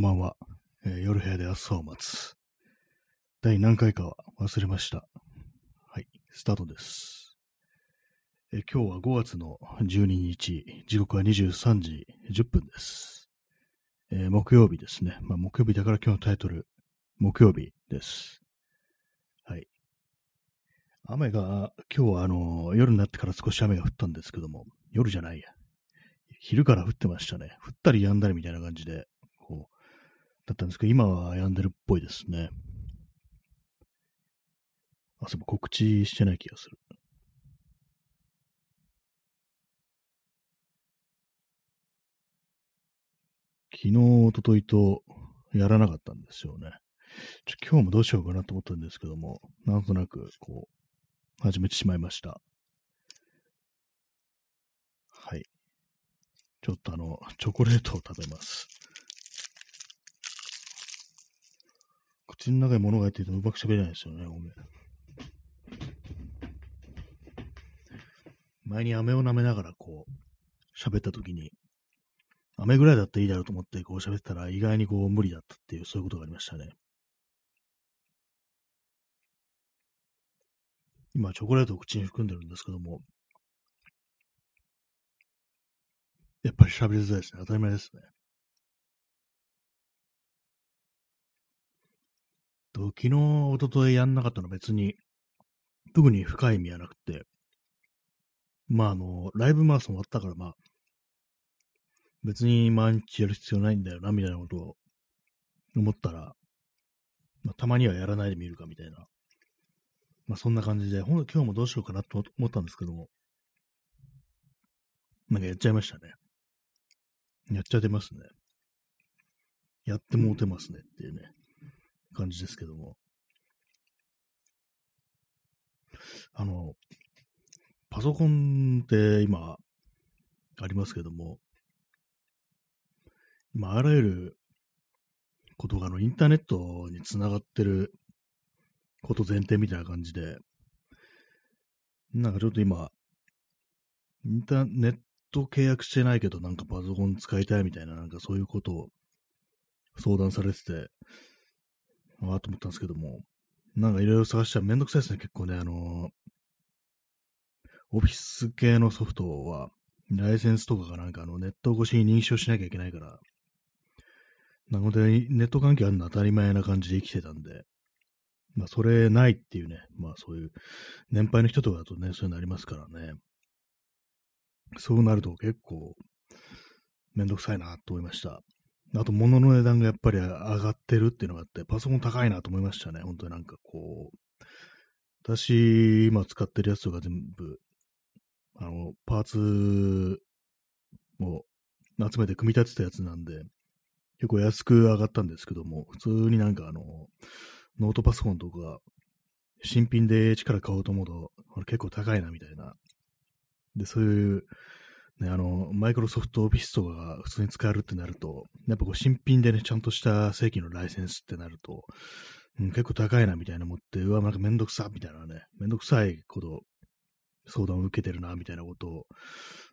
こんばんは。えー夜部屋で朝を待つ。第何回かは忘れました。はい、スタートです。えー今日は5月の12日、時刻は23時10分です。えー木曜日ですね。まあ、木曜日だから今日のタイトル、木曜日です。はい。雨が、今日はあの、夜になってから少し雨が降ったんですけども、夜じゃないや。昼から降ってましたね。降ったり止んだりみたいな感じで、だったんですけど、今は止んでるっぽいですね。あ、そう告知してない気がする。昨日、一昨日とやらなかったんですよね。ちょ今日もどうしようかなと思ったんですけども、なんとなく、こう、始めてしまいました。はい。ちょっとあの、チョコレートを食べます。口の中に物が入っていてうまく喋れないですよね、ごめん。前に飴を舐めながらこう、喋った時に、飴ぐらいだったらいいだろうと思ってこう喋ってたら意外にこう無理だったっていう、そういうことがありましたね。今、チョコレートを口に含んでるんですけども、やっぱり喋りづらいですね。当たり前ですね。と昨日、一昨日やんなかったの別に、特に深い意味はなくて、まああの、ライブマラソン終わったからまあ、別に毎日やる必要ないんだよな、みたいなことを思ったら、まあ、たまにはやらないでみるかみたいな。まあそんな感じで、ほんと今日もどうしようかなと思ったんですけども、なんかやっちゃいましたね。やっちゃってますね。やってもうてますねっていうね、感じですけども。あの、パソコンって今、ありますけども、今、あらゆることがあのインターネットにつながってること前提みたいな感じで、なんかちょっと今、インターネット契約してないけど、なんかパソコン使いたいみたいな、なんかそういうことを相談されてて、ああと思ったんですけども、なんかいろいろ探したらめんどくさいですね、結構ね、あのオフィス系のソフトは、ライセンスとかがなんかあのネット越しに認証しなきゃいけないから、なので、ネット環境あるの当たり前な感じで生きてたんで、まあ、それないっていうね、まあ、そういう、年配の人とかだとね、そういうのありますからね。そうなると結構、めんどくさいなと思いました。あと、物の値段がやっぱり上がってるっていうのがあって、パソコン高いなと思いましたね。本当になんかこう、私、今使ってるやつとか全部、あの、パーツを集めて組み立てたやつなんで、結構安く上がったんですけども、普通になんかあの、ノートパソコンとか、新品で力買おうと思うと、結構高いなみたいな。で、そういう、ね、あの、マイクロソフトオフィスとかが普通に使えるってなると、やっぱこう新品でね、ちゃんとした正規のライセンスってなると、うん、結構高いなみたいな思って、うわ、なんかめんどくさみたいなね、めんどくさいこと、相談を受けてるなみたいなことを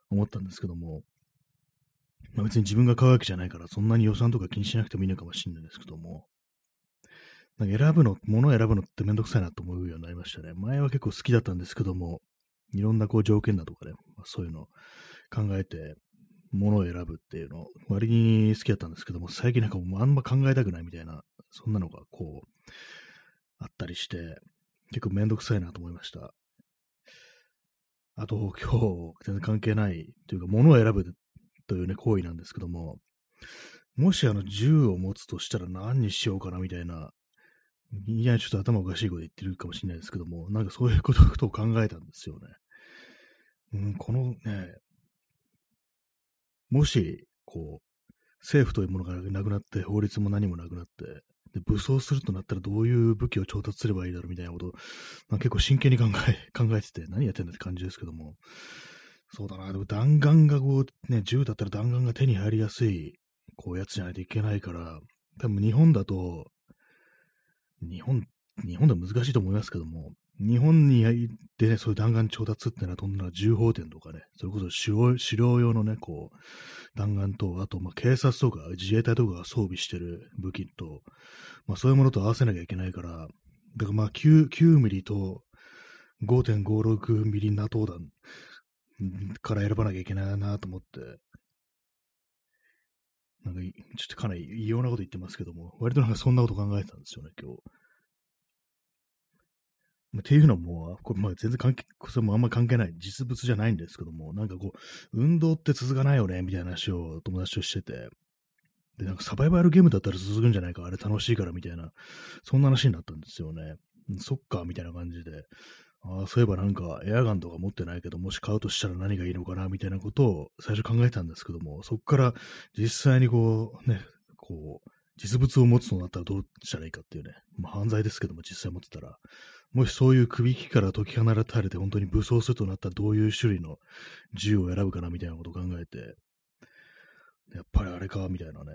思ったんですけども、まあ、別に自分が買うわけじゃないから、そんなに予算とか気にしなくてもいいのかもしれないんですけども、なんか選ぶの、物を選ぶのってめんどくさいなと思うようになりましたね。前は結構好きだったんですけども、いろんなこう条件だとかね、まあ、そういうの考えて、物を選ぶっていうの、割に好きだったんですけども、最近なんかもうあんま考えたくないみたいな、そんなのがこう、あったりして、結構めんどくさいなと思いました。あと、今日、全然関係ないというか、物を選ぶというね、行為なんですけども、もしあの銃を持つとしたら何にしようかなみたいな、いや、ちょっと頭おかしいこと言ってるかもしれないですけども、なんかそういうことを考えたんですよね。うん、このね、もし、こう、政府というものがなくなって、法律も何もなくなって、で武装するとなったらどういう武器を調達すればいいだろうみたいなことを、まあ、結構真剣に考え、考えてて、何やってんだって感じですけども、そうだな、でも弾丸がこう、ね、銃だったら弾丸が手に入りやすい、こうやつじゃないといけないから、多分日本だと、日本、日本では難しいと思いますけども、日本にでね、そういう弾丸調達ってのは飛んだら銃砲店とかね、それこそ狩猟用のね、こう、弾丸と、あと、まあ、警察とか自衛隊とかが装備してる武器と、まあ、そういうものと合わせなきゃいけないから、だからまあ9、9ミリと5.56ミリ NATO 弾から選ばなきゃいけないなと思って、なんか、ちょっとかなり異様なこと言ってますけども、割となんかそんなこと考えてたんですよね、今日。っていうのも、これまあ全然関係、それもあんま関係ない、実物じゃないんですけども、なんかこう、運動って続かないよね、みたいな話を友達としてて、で、なんかサバイバルゲームだったら続くんじゃないか、あれ楽しいからみたいな、そんな話になったんですよね。そっか、みたいな感じで、ああ、そういえばなんかエアガンとか持ってないけど、もし買うとしたら何がいいのかな、みたいなことを最初考えたんですけども、そっから実際にこう、ね、こう、実物を持つとなったらどうしたらいいかっていうね、まあ犯罪ですけども実際持ってたら、もしそういう首引きから解き放たれて本当に武装するとなったらどういう種類の銃を選ぶかなみたいなことを考えて、やっぱりあれか、みたいなね。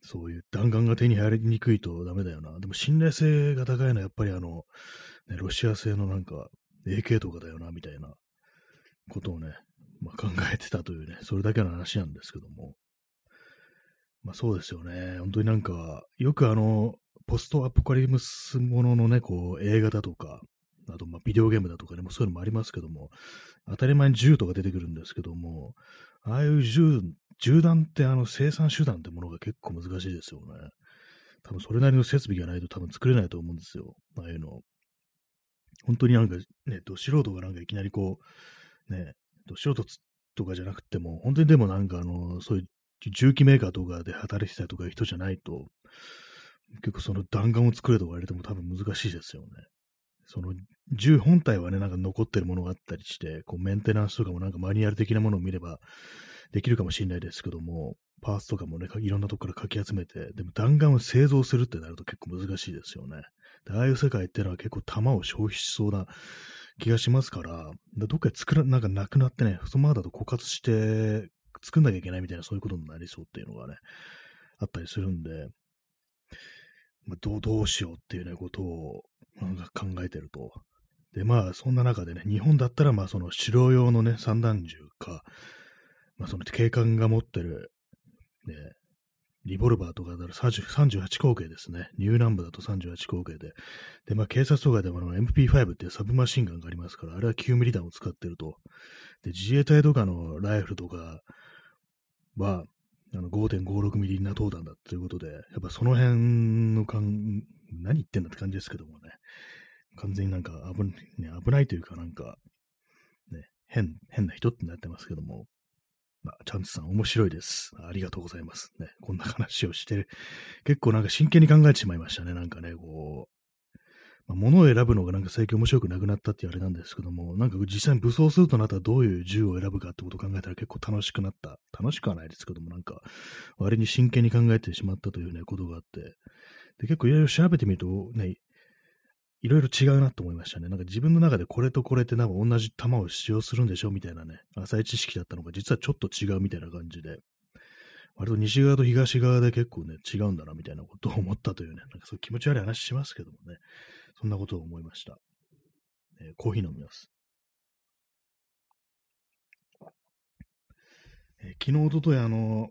そういう弾丸が手に入りにくいとダメだよな。でも信頼性が高いのはやっぱりあの、ね、ロシア製のなんか AK とかだよな、みたいなことをね、まあ、考えてたというね、それだけの話なんですけども。まあそうですよね。本当になんか、よくあの、ポストアポカリムスもののね、こう、映画だとか、あと、ま、ビデオゲームだとかね、もそういうのもありますけども、当たり前に銃とか出てくるんですけども、ああいう銃、銃弾ってあの生産手段ってものが結構難しいですよね。多分それなりの設備がないと多分作れないと思うんですよ。ああいうの。本当になんかね、ど素人がなんかいきなりこう、ね、ど素人とかじゃなくても、本当にでもなんかあの、そういう重機メーカーとかで働いてたとかいう人じゃないと、結構その弾丸を作れと言われても多分難しいですよね。その銃本体はね、なんか残ってるものがあったりして、こうメンテナンスとかもなんかマニュアル的なものを見ればできるかもしれないですけども、パーツとかもね、いろんなとこからかき集めて、でも弾丸を製造するってなると結構難しいですよね。でああいう世界っていうのは結構弾を消費しそうな気がしますから、どっかで作ら、なんかなくなってね、そのままだと枯渇して作んなきゃいけないみたいなそういうことになりそうっていうのがね、あったりするんで、まあ、どう、どうしようっていうね、ことを、考えてると。で、まあ、そんな中でね、日本だったら、まあ、その、城用のね、散弾銃か、まあ、その、警官が持ってる、ね、リボルバーとかだと38口径ですね。ニューナンバーだと38口径で。で、まあ、警察とかでも MP5 っていうサブマシンガンがありますから、あれは9ミリ弾を使ってると。で、自衛隊とかのライフルとかは、あの5.56ミリナ投弾だということで、やっぱその辺の感、何言ってんだって感じですけどもね、完全になんか危,、ね、危ないというかなんか、ね、変、変な人ってなってますけども、まあ、チャンツさん面白いです。ありがとうございます。ね、こんな話をして、結構なんか真剣に考えてしまいましたね。なんかね、こう、まあ、物を選ぶのがなんか最近面白くなくなったっていうあれなんですけども、なんか実際に武装するとなったらどういう銃を選ぶかってことを考えたら結構楽しくなった。楽しくはないですけども、なんか割に真剣に考えてしまったというね、ことがあって、で結構いろいろ調べてみるとね、いろいろ違うなと思いましたね。なんか自分の中でこれとこれってなんか同じ弾を使用するんでしょみたいなね、浅い知識だったのが実はちょっと違うみたいな感じで、割と西側と東側で結構ね、違うんだなみたいなことを思ったというね、なんかそういう気持ち悪い話しますけどもね。そんなことを思いました。えー、コーヒー飲みます。えー、昨日、おととい、あの、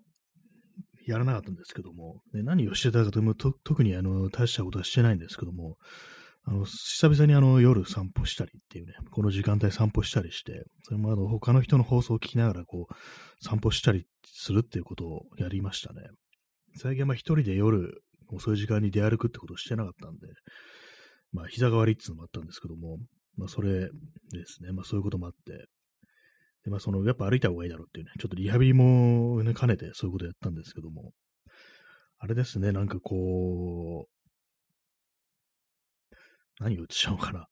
やらなかったんですけども、ね、何をしてたかというと、特にあの大したことはしてないんですけども、あの久々にあの夜散歩したりっていうね、この時間帯散歩したりして、それもあの他の人の放送を聞きながらこう散歩したりするっていうことをやりましたね。最近はまあ一人で夜遅い時間に出歩くってことをしてなかったんで、まあ、膝が悪いっていうのもあったんですけども、まあ、それですね。まあ、そういうこともあって、で、まあ、その、やっぱ歩いた方がいいだろうっていうね、ちょっとリハビリもね、兼ねてそういうことやったんですけども、あれですね、なんかこう、何を言っちゃおうかな。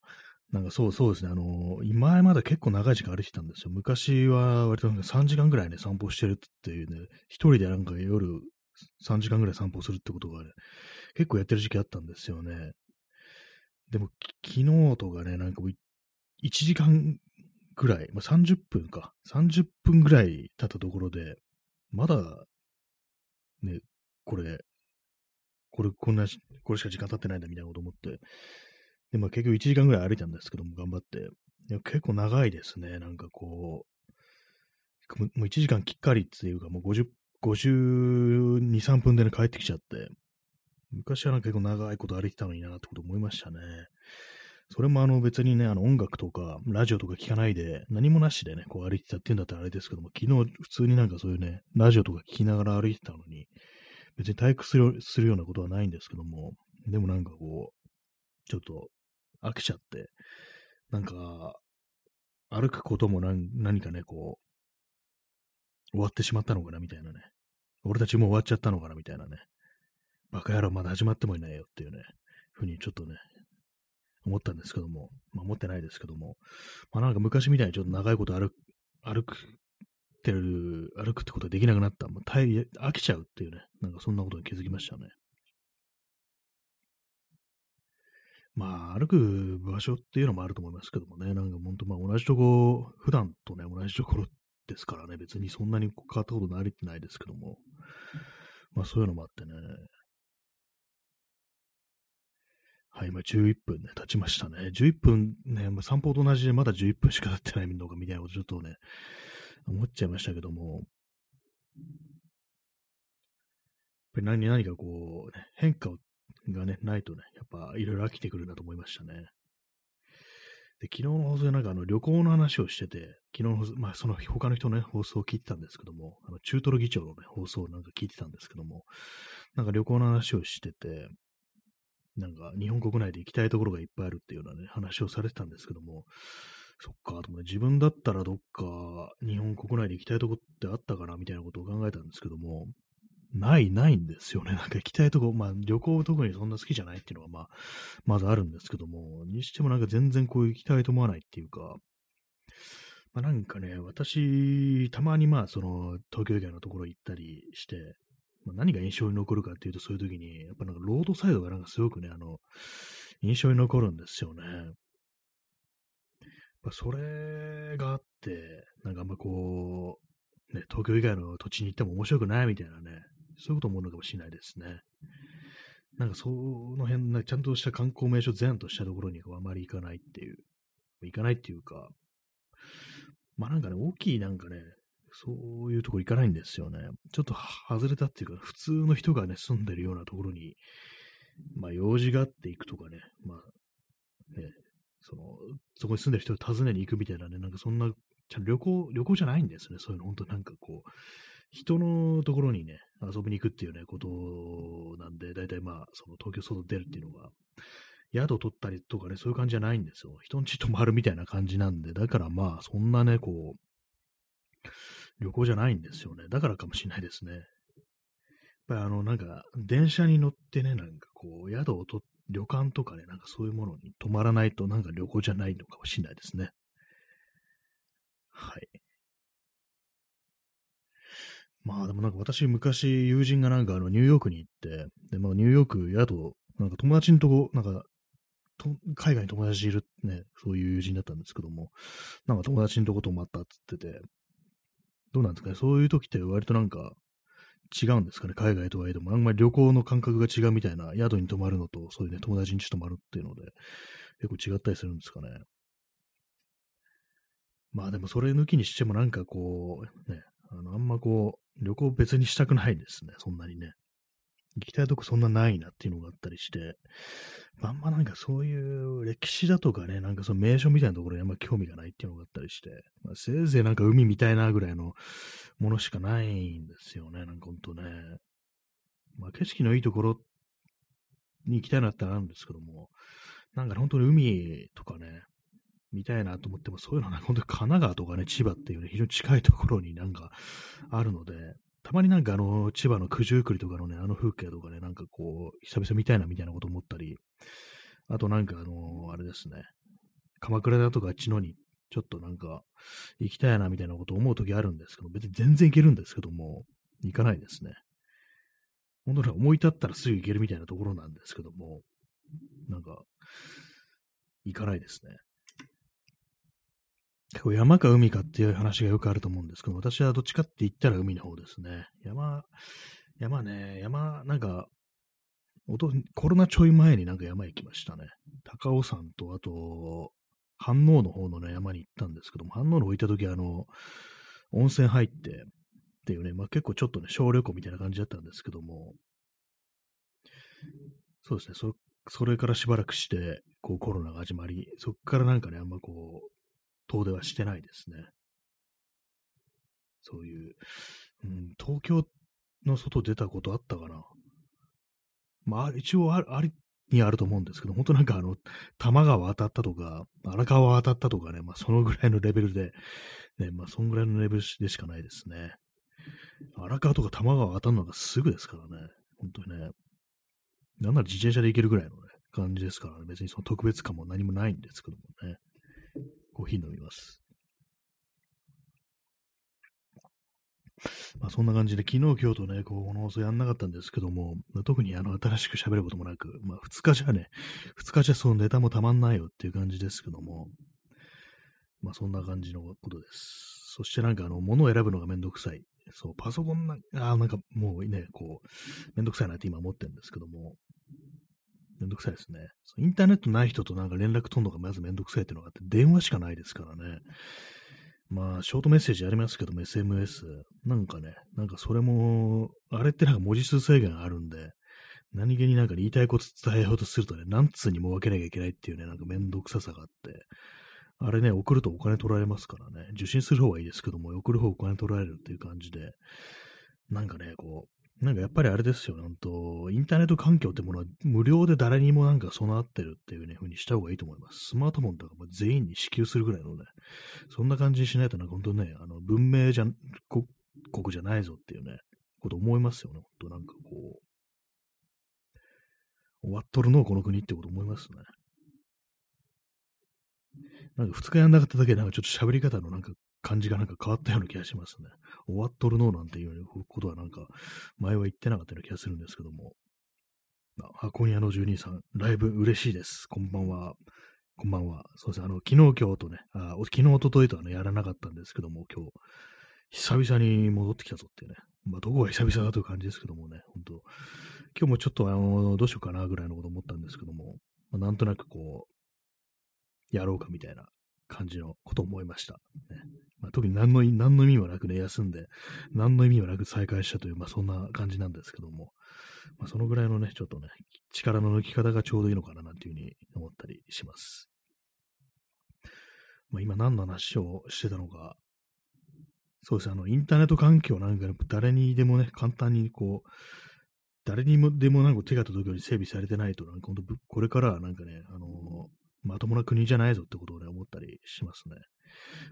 なんかそうそうですね、あの今まだ結構長い時間歩いてたんですよ。昔は割と3時間ぐらいね、散歩してるっていうね、一人でなんか夜3時間ぐらい散歩するってことがね、結構やってる時期あったんですよね。でも、昨日とかね、なんかもう1時間ぐらい、まあ、30分か、30分ぐらい経ったところで、まだ、ね、これ、これ、こんな、これしか時間経ってないんだみたいなこと思って、で、まあ結局1時間ぐらい歩いたんですけども、頑張って。結構長いですね。なんかこう、もう1時間きっかりっていうか、もう50、52、3分でね、帰ってきちゃって、昔はなんか結構長いこと歩いてたのになってこと思いましたね。それもあの別にね、あの音楽とかラジオとか聞かないで、何もなしでね、こう歩いてたっていうんだったらあれですけども、昨日普通になんかそういうね、ラジオとか聞きながら歩いてたのに、別に退屈するするようなことはないんですけども、でもなんかこう、ちょっと飽きちゃって、なんか、歩くことも何何かね、こう、終わってしまったのかなみたいなね。俺たちもう終わっちゃったのかなみたいなね。バカ野郎まだ始まってもいないよっていうね、ふうにちょっとね、思ったんですけども、まあ思ってないですけども、まあなんか昔みたいにちょっと長いこと歩く、歩くてる、歩くってことができなくなった。もう飽きちゃうっていうね、なんかそんなことに気づきましたね。まあ、歩く場所っていうのもあると思いますけどもね、なんか本当まあ同じとこ、普段とね、同じところですからね、別にそんなに変わったことないってないですけども、まあそういうのもあってね、はい、今11分ね、経ちましたね。11分ね、まあ、散歩と同じでまだ11分しか経ってないのかみたいなことちょっとね、思っちゃいましたけども、やっぱり何何かこう、ね、変化がね、ないとね、やっぱいろいろ飽きてくるなと思いましたね。で、昨日の放送でなんかあの旅行の話をしてて、昨日の放送、まあその他の人のね、放送を聞いてたんですけども、あの中トロ議長のね、放送をなんか聞いてたんですけども、なんか旅行の話をしてて、なんか日本国内で行きたいところがいっぱいあるっていうようなね、話をされてたんですけども、そっか、と自分だったらどっか日本国内で行きたいとこってあったかなみたいなことを考えたんですけども、ない、ないんですよね。なんか行きたいとこ、まあ旅行特にそんな好きじゃないっていうのがまあ、まずあるんですけども、にしてもなんか全然こう行きたいと思わないっていうか、まあなんかね、私、たまにまあその東京以外のところ行ったりして、まあ、何が印象に残るかっていうと、そういう時に、やっぱなんかロードサイドがなんかすごくね、あの、印象に残るんですよね。まあ、それがあって、なんかあんまこう、ね、東京以外の土地に行っても面白くないみたいなね、そういうこと思うのかもしれないですね。なんかその辺、なちゃんとした観光名所全としたところにあまり行かないっていう、行かないっていうか、まあなんかね、大きいなんかね、そういうとこ行かないんですよね。ちょっと外れたっていうか、普通の人がね、住んでるようなところに、まあ、用事があって行くとかね、まあ、ね、その、そこに住んでる人を訪ねに行くみたいなね、なんかそんな、ちゃ旅行、旅行じゃないんですね。そういうの、本当なんかこう、人のところにね、遊びに行くっていうね、ことなんで、大体まあ、その東京外出るっていうのが、宿取ったりとかね、そういう感じじゃないんですよ。人んち泊まるみたいな感じなんで、だからまあ、そんなね、こう、旅行じゃないんですよね。だからかもしれないですね。やっぱりあの、なんか、電車に乗ってね、なんかこう、宿をと、旅館とかね、なんかそういうものに泊まらないと、なんか旅行じゃないのかもしれないですね。はい。まあでもなんか私昔友人がなんかあのニューヨークに行って、で、まあニューヨーク宿、なんか友達のとこ、なんかと海外に友達いるね、そういう友人だったんですけども、なんか友達のとこ泊まったって言ってて、どうなんですかね、そういう時って割となんか違うんですかね、海外とはいえども、あんまり旅行の感覚が違うみたいな、宿に泊まるのと、そういうね、友達に泊まるっていうので、結構違ったりするんですかね？まあでもそれ抜きにしてもなんかこう、ね、あの、あんまこう、旅行別にしたくないですね、そんなにね。行きたいとこそんなないなっていうのがあったりして、あんまなんかそういう歴史だとかね、なんかその名所みたいなところにあんま興味がないっていうのがあったりして、まあ、せいぜいなんか海みたいなぐらいのものしかないんですよね、なんかほんとね。まあ景色のいいところに行きたいなってあるんですけども、なんか本当に海とかね、見たいなと思っても、そういうのは、ね、本当に神奈川とかね、千葉っていうね、非常に近いところになんかあるので、たまになんかあの、千葉の九十九里とかのね、あの風景とかね、なんかこう、久々見たいなみたいなこと思ったり、あとなんかあの、あれですね、鎌倉だとかあっちのに、ちょっとなんか、行きたいなみたいなこと思う時あるんですけど、別に全然行けるんですけども、行かないですね。本当に思い立ったらすぐ行けるみたいなところなんですけども、なんか、行かないですね。結構山か海かっていう話がよくあると思うんですけど、私はどっちかって言ったら海の方ですね。山、山ね、山、なんか、おとコロナちょい前になんか山行きましたね。高尾山と、あと、飯能の方のね、山に行ったんですけども、飯能の方行った時あの、温泉入って、っていうね、まあ結構ちょっとね、小旅行みたいな感じだったんですけども、そうですね、そそれからしばらくして、こうコロナが始まり、そこからなんかね、あんまこう、遠出はしてないですね。そういう、うん、東京の外出たことあったかな。まあ、一応あありにあると思うんですけど、本当なんかあの、多摩川当たったとか、荒川当たったとかね、まあそのぐらいのレベルで、ね、まあそのぐらいのレベルでしかないですね。荒川とか多摩川当たるのがすぐですからね、本当にね。なんなら自転車で行けるぐらいのね、感じですからね、別にその特別感も何もないんですけどもね。コーヒー飲みます。まあそんな感じで、昨日、今日とね、こ、この放送やんなかったんですけども、ま、特にあの、新しく喋ることもなく、まあ2日じゃね、2日じゃそのネタもたまんないよっていう感じですけども、まあそんな感じのことです。そしてなんかあの、物を選ぶのがめんどくさい。そう、パソコンな、あなんかもうね、こう、めんどくさいなって今思ってるんですけども、めんどくさいですね。インターネットない人となんか連絡取るのがまずめんどくさいっていうのがあって、電話しかないですからね。まあ、ショートメッセージありますけども、SMS。なんかね、なんかそれも、あれってなんか文字数制限あるんで、何気になんか言いたいこと伝えようとするとね、何通にも分けなきゃいけないっていうね、なんかめんどくささがあって、あれね、送るとお金取られますからね、受信する方はいいですけども、送る方お金取られるっていう感じで、なんかね、こう、なんかやっぱりあれですよ、なんと、インターネット環境ってものは無料で誰にもなんか備わってるっていうね、風にした方がいいと思います。スマートフォンとか全員に支給するぐらいのね、そんな感じにしないとなんか本当ね、あの、文明じゃ、国じゃないぞっていうね、こと思いますよね、本当なんかこう、終わっとるのこの国ってこと思いますね。なんか二日やんなかっただけでなんかちょっと喋り方のなんか感じがなんか変わったような気がしますね。終わっとるのなんていうことはなんか前は言ってなかったような気がするんですけども。あ箱庭の住人さん、ライブ嬉しいです。こんばんは。こんばんは。そうですね。あの、昨日、今日とね、あ昨日、おとといとはね、やらなかったんですけども、今日、久々に戻ってきたぞっていうね。まあ、どこが久々だという感じですけどもね、本当今日もちょっと、あの、どうしようかなぐらいのこと思ったんですけども、まあ、なんとなくこう、やろうかみたいな感じのことを思いました。ねまあ、特に何の何の意味もなくね、休んで、何の意味もなく再開したという、まあそんな感じなんですけども、まあそのぐらいのね、ちょっとね、力の抜き方がちょうどいいのかななんていうふうに思ったりします。まあ今何の話をしてたのか、そうですね、あの、インターネット環境なんか、ね、誰にでもね、簡単にこう、誰にもでもなんか手が届くように整備されてないと、なんか本当、これからはなんかね、あのまともな国じゃないぞってことをね、思ったりしますね。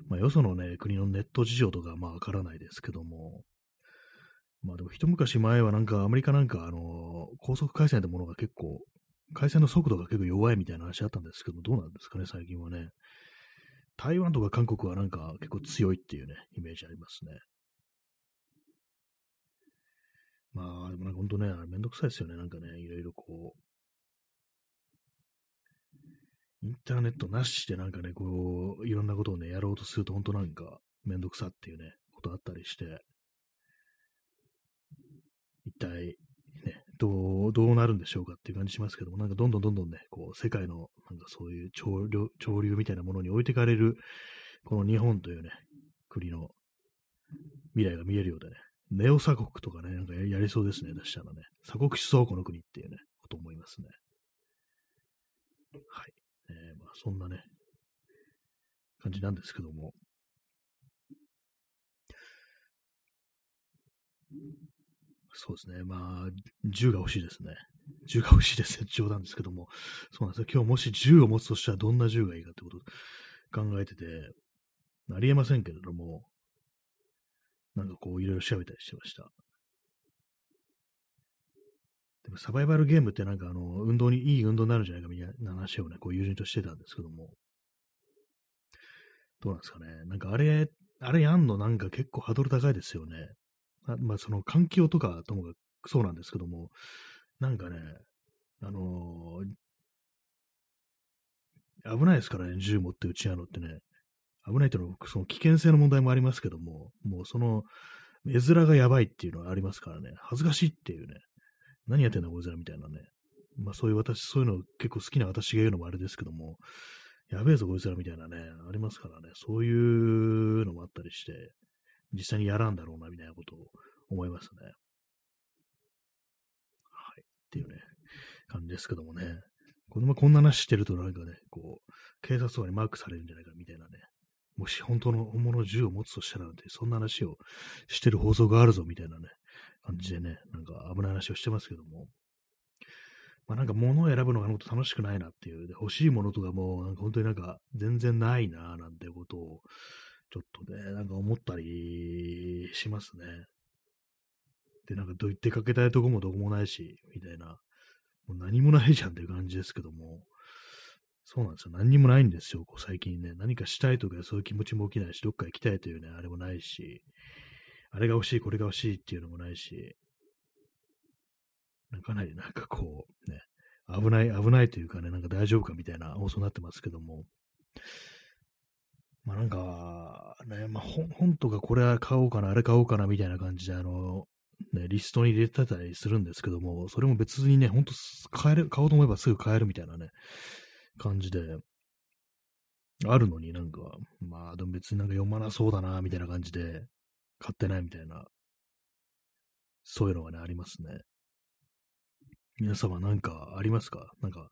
まあ、よそのね、国のネット事情とか、まあ、わからないですけども、まあでも一昔前はなんかアメリカなんかあの高速回線ってものが結構、回線の速度が結構弱いみたいな話あったんですけどどうなんですかね、最近はね。台湾とか韓国はなんか結構強いっていうね、イメージありますね。まあ、でもなんか本当ね、めんどくさいですよね、なんかね、いろいろこう、インターネットなしでなんかね、こう、いろんなことをね、やろうとすると、本当なんか、めんどくさっていうね、ことあったりして、一体、ね、どう、どうなるんでしょうかっていう感じしますけども、なんかどんどんどんどんね、こう、世界の、なんかそういう潮流、潮流みたいなものに置いてかれる、この日本というね、国の未来が見えるようでね、ネオ鎖国とかね、なんかやりそうですね、出したらね。鎖国しそう、この国っていうね、こと思いますね。はい。えー、まあ、そんなね、感じなんですけども。そうですね。まあ、銃が欲しいですね。銃が欲しいですね。冗談ですけども。そうなんですよ。今日もし銃を持つとしたらどんな銃がいいかってことを考えてて、ありえませんけれども、なんかこういろいろ調べたりしてました。でもサバイバルゲームってなんかあの、運動に、いい運動になるんじゃないかみたいな話をね、こう友人としてたんですけども、どうなんですかね。なんかあれ、あれやんのなんか結構ハードル高いですよね。あまあその環境とかともかくそうなんですけども、なんかね、あのー、危ないですからね、銃持って撃ち合うのってね。危ないというのは、その危険性の問題もありますけども、もうその、絵面がやばいっていうのはありますからね、恥ずかしいっていうね、何やってんだ、こいつらみたいなね、まあそういう私、そういうの結構好きな私が言うのもあれですけども、やべえぞこいつらみたいなね、ありますからね、そういうのもあったりして、実際にやらんだろうなみたいなことを思いますね。はい。っていうね、感じですけどもね。子供こんな話してるとなんかね、こう、警察とかにマークされるんじゃないかみたいなね。もし本当の本物の銃を持つとしたらなんて、そんな話をしてる放送があるぞみたいなね、感じでね、なんか危ない話をしてますけども。まあなんか物を選ぶのがもっと楽しくないなっていう、で欲しいものとかも、なんか本当になんか全然ないななんてことを、ちょっとね、なんか思ったりしますね。で、なんか出かけたいとこもどこもないし、みたいな。もう何もないじゃんっていう感じですけども。そうなんですよ。何にもないんですよ、こう最近ね。何かしたいとかそういう気持ちも起きないし、どっか行きたいというね、あれもないし、あれが欲しい、これが欲しいっていうのもないし、かなりなんかこう、ね、危ない、危ないというかね、なんか大丈夫かみたいな放送になってますけども、まあなんか、ね、まあ本本とかこれは買おうかな、あれ買おうかなみたいな感じで、あの、ね、リストに入れてたりするんですけども、それも別にね、ほんと買える、買おうと思えばすぐ買えるみたいなね、感じで、あるのになんか、まあでも別になんか読まなそうだな、みたいな感じで、買ってないみたいな、そういうのがね、ありますね。皆様なんかありますか？なんか、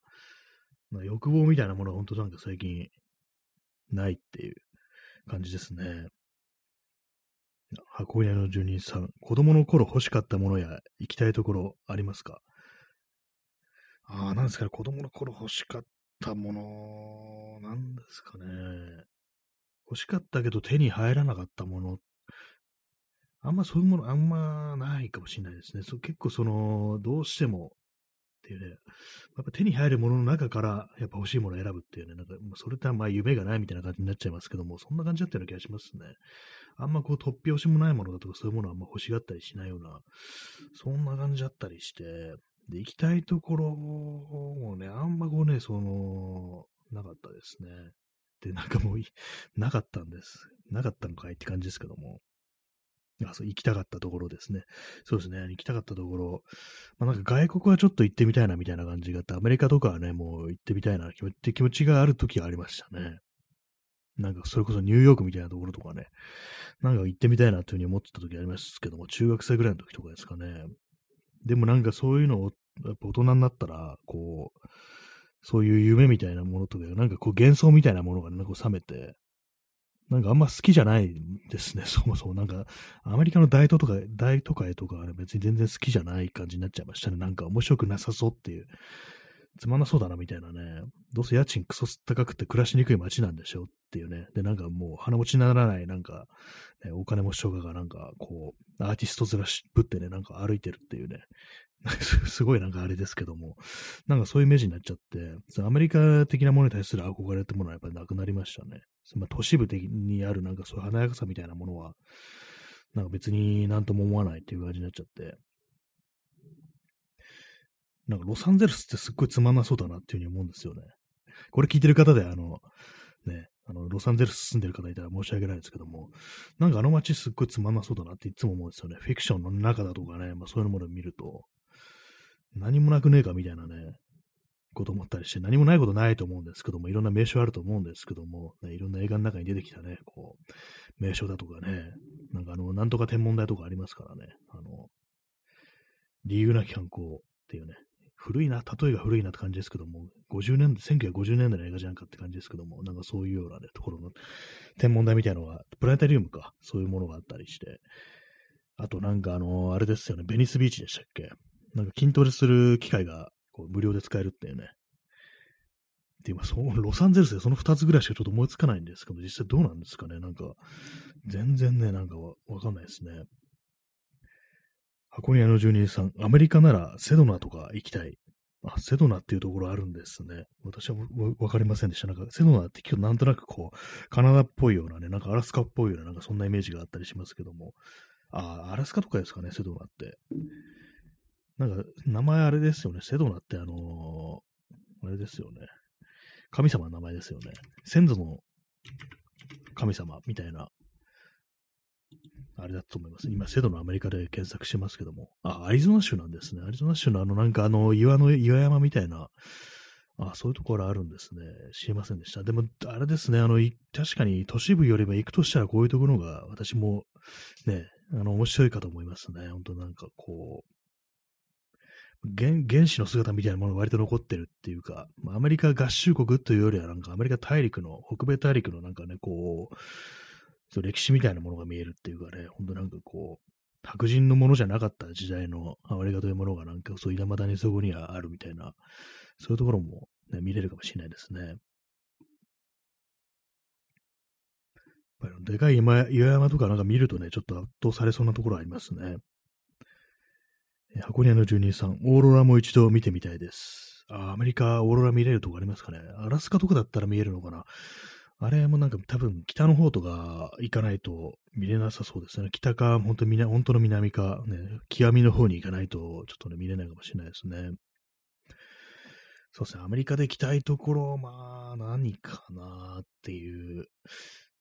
まあ、欲望みたいなものは本当なんか最近ないっていう感じですね。箱屋の住人さん、子供の頃欲しかったものや行きたいところありますか？ああ、なんですかね、子供の頃欲しかったもの、なんですかね。欲しかったけど手に入らなかったものっ。あんまそういうもの、あんまないかもしれないですね。そ結構その、どうしてもっていうね、やっぱ手に入るものの中からやっぱ欲しいものを選ぶっていうね、なんかそれってあんま夢がないみたいな感じになっちゃいますけども、そんな感じだったような気がしますね。あんまこう突拍子もないものだとかそういうものはあんま欲しがったりしないような、そんな感じだったりして、で、行きたいところもね、あんまこうね、その、なかったですね。で、なんかもうなかったんです。なかったのかいって感じですけども。あそう行きたかったところですね。そうですね。行きたかったところ。まあ、なんか外国はちょっと行ってみたいなみたいな感じがあって、アメリカとかはね、もう行ってみたいなって気持ちがある時がありましたね。なんかそれこそニューヨークみたいなところとかね、なんか行ってみたいなというふうに思ってた時ありますけども、中学生ぐらいの時とかですかね。でもなんかそういうのを、やっぱ大人になったら、こう、そういう夢みたいなものとか、なんかこう幻想みたいなものがなんか冷めて、なんかあんま好きじゃないですね、そもそも。なんか、アメリカの大都とか、大都会とかは、ね、別に全然好きじゃない感じになっちゃいましたね。なんか面白くなさそうっていう。つまんなそうだなみたいなね。どうせ家賃クソ高くて暮らしにくい街なんでしょっていうね。で、なんかもう鼻持ちにならない、なんか、ね、お金持ちとかがなんかこう、アーティスト面しぶってね、なんか歩いてるっていうね。すごいなんかあれですけども、なんかそういうイメージになっちゃって、アメリカ的なものに対する憧れってものはやっぱりなくなりましたね。まあ、都市部的にあるなんかそういう華やかさみたいなものは、なんか別になんとも思わないっていう感じになっちゃって、なんかロサンゼルスってすっごいつまんなそうだなっていうふうに思うんですよね。これ聞いてる方で、あの、ね、あの、ロサンゼルス住んでる方いたら申し訳ないですけども、なんかあの街すっごいつまんなそうだなっていつも思うんですよね。フィクションの中だとかね、まあそういうものを見ると、何もなくねえかみたいなね、こと思ったりして、何もないことないと思うんですけども、いろんな名所あると思うんですけども、ね、いろんな映画の中に出てきたね、こう、名所だとかね、なんかあの、なんとか天文台とかありますからね、あの、理由なき観光っていうね、古いな、例えが古いなって感じですけども、50年代、1950年代の映画じゃんかって感じですけども、なんかそういうようなね、ところの天文台みたいなのが、プラネタリウムか、そういうものがあったりして、あとなんかあの、あれですよね、ベニスビーチでしたっけ？なんか筋トレする機械がこう無料で使えるっていうね。で、今、そう、ロサンゼルスでその2つぐらいしかちょっと思いつかないんですけど、実際どうなんですかね？なんか、全然ね、なんかわかんないですね。箱庭の住人さん、アメリカならセドナとか行きたい。あ、セドナっていうところあるんですね。私はわかりませんでした。なんか、セドナって聞くとなんとなくこう、カナダっぽいようなね、なんかアラスカっぽいような、なんかそんなイメージがあったりしますけども。あ、アラスカとかですかね、セドナって。なんか、名前あれですよね。セドナってあのー、あれですよね。神様の名前ですよね。先祖の神様みたいな、あれだと思います。今、セドのアメリカで検索してますけども。あ、アリゾナ州なんですね。アリゾナ州のあの、なんかあの、岩の、岩山みたいな、あ、そういうところあるんですね。知りませんでした。でも、あれですね、あの、確かに都市部よりも行くとしたらこういうところが、私も、ね、あの、面白いかと思いますね。本当なんかこう、原原始の姿みたいなものが割と残ってるっていうか、アメリカ合衆国というよりは、なんかアメリカ大陸の、北米大陸のなんかね、こう、そう歴史みたいなものが見えるっていうかね、ほんとなんかこう、白人のものじゃなかった時代のアメリカというものがなんかそう、稲田にそこにはあるみたいな、そういうところも、ね、見れるかもしれないですね。でかい岩山とかなんか見るとね、ちょっと圧倒されそうなところありますね。箱庭の住人さん、オーロラも一度見てみたいです。あアメリカ、オーロラ見れるとこありますかね。アラスカとかだったら見えるのかな。あれもなんか多分北の方とか行かないと見れなさそうですね。北か、本当に本当の南か、ね、極みの方に行かないとちょっとね、見れないかもしれないですね。そうですね。アメリカで行きたいところ、まあ、何かなっていう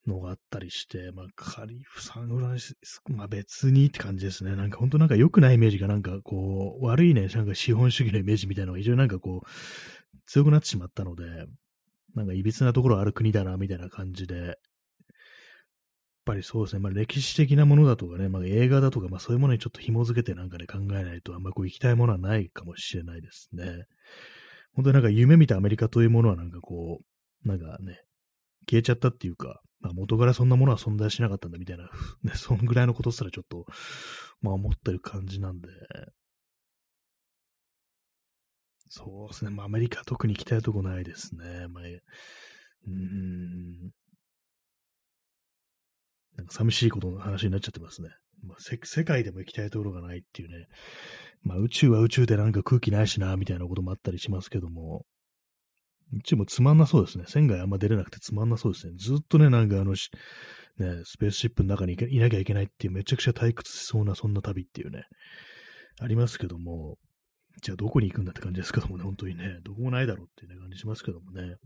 のがあったりして、まあ、カリフサンフランシスコ、まあ別にって感じですね。なんか本当なんか良くないイメージがなんかこう、悪いね、なんか資本主義のイメージみたいなのが非常になんかこう、強くなってしまったので、なんか歪なところある国だな、みたいな感じで、やっぱりそうですね、まあ歴史的なものだとかね、まあ映画だとか、まあそういうものにちょっと紐づけてなんかね、考えないと、あんまこう行きたいものはないかもしれないですね。本当になんか夢見たアメリカというものはなんかこう、なんかね、消えちゃったっていうか、まあ、元からそんなものは存在しなかったんだみたいな、ね、そんぐらいのことすらちょっと、まあ思ってる感じなんで、そうですね、まあアメリカ特に行きたいとこないですね。まあ、うん、なんか寂しいことの話になっちゃってますね。まあ、世界でも行きたいところがないっていうね。まあ宇宙は宇宙でなんか空気ないしな、みたいなこともあったりしますけども、うちもつまんなそうですね。線外あんま出れなくてつまんなそうですね。ずっとね、なんかあの、ね、スペースシップの中にいなきゃいけないっていうめちゃくちゃ退屈しそうなそんな旅っていうね、ありますけども、じゃあどこに行くんだって感じですけどもね、本当にね、どこもないだろうっていう、ね、感じしますけどもね。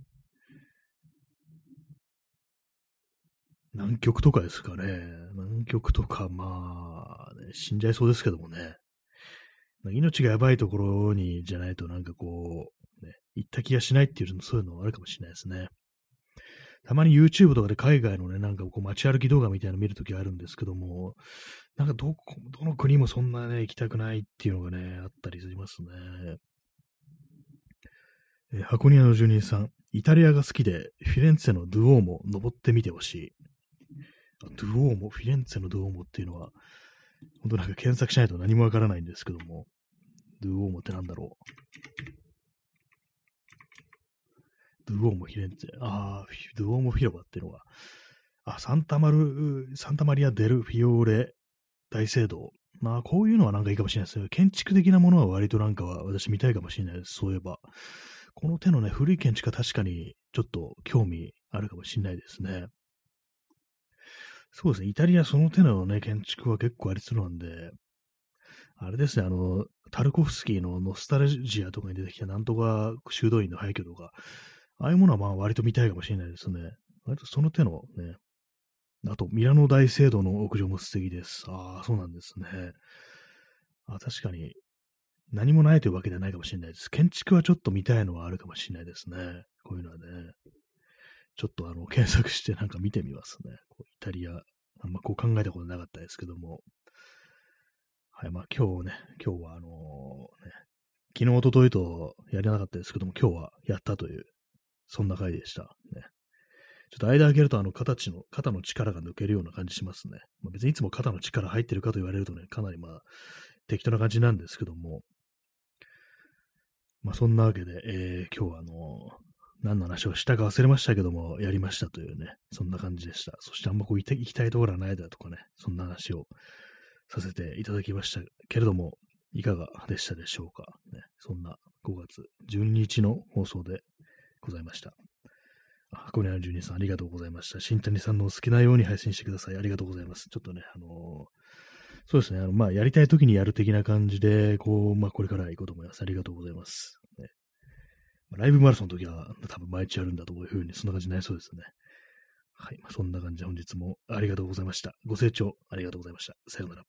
南極とかですかね。南極とか、まあ、ね、死んじゃいそうですけどもね。命がやばいところにじゃないとなんかこう、行った気がしないっていうの、そういうのはあるかもしれないですね。たまに YouTube とかで海外のね、なんかこう街歩き動画みたいなの見るときあるんですけども、なんかどこ、どの国もそんなね、行きたくないっていうのがね、あったりしますね。え箱庭の住人さん、イタリアが好きで、フィレンツェのドゥオーモ登ってみてほしい。ドゥオーモ、フィレンツェのドゥオーモっていうのは、本当なんか検索しないと何もわからないんですけども、ドゥオーモってなんだろう？ドゥオーモ・フィレンツェ。ああ、ドゥオーモ広場っていうのが、あ、サンタマル、サンタマリア・デル・フィオーレ大聖堂。まあ、こういうのはなんかいいかもしれないですよ。建築的なものは割となんかは私見たいかもしれないです。そういえば。この手のね、古い建築は確かにちょっと興味あるかもしれないですね。そうですね。イタリアその手のね、建築は結構ありそうなんで、あれですね、あの、タルコフスキーのノスタルジアとかに出てきたなんとか修道院の廃墟とか、ああいうものはまあ割と見たいかもしれないですね。割とその手のね、あと、ミラノ大聖堂の屋上も素敵です。ああ、そうなんですね。あ確かに、何もないというわけではないかもしれないです。建築はちょっと見たいのはあるかもしれないですね。こういうのはね。ちょっとあの、検索してなんか見てみますね。こうイタリア、あんまこう考えたことなかったですけども。はい、まあ今日ね、今日はあのー、ね、昨日、おとといとやれなかったですけども、今日はやったというそんな回でした。ね。ちょっと間開けると、あの、形の、肩の力が抜けるような感じしますね。まあ、別にいつも肩の力入ってるかと言われるとね、かなりまあ、適当な感じなんですけども、まあ、そんなわけで、えー、今日はあの何の話をしたか忘れましたけども、やりましたというね、そんな感じでした。そしてあんまこう行きたいところはないだとかね、そんな話をさせていただきましたけれども、いかがでしたでしょうか。ね、そんな5月12日の放送でございました。箱根の住人さん、ありがとうございました。新谷さんの好きなように配信してください。ありがとうございます。ちょっとね、あのー、そうですね、あの、まあ、やりたい時にやる的な感じで、こう、まあ、これから行こうと思います。ありがとうございます。ねま、ライブマラソンの時は、多分毎日やるんだというふうに、そんな感じになりそうですね。はい。まあそんな感じで本日もありがとうございました。ご清聴ありがとうございました。さようなら。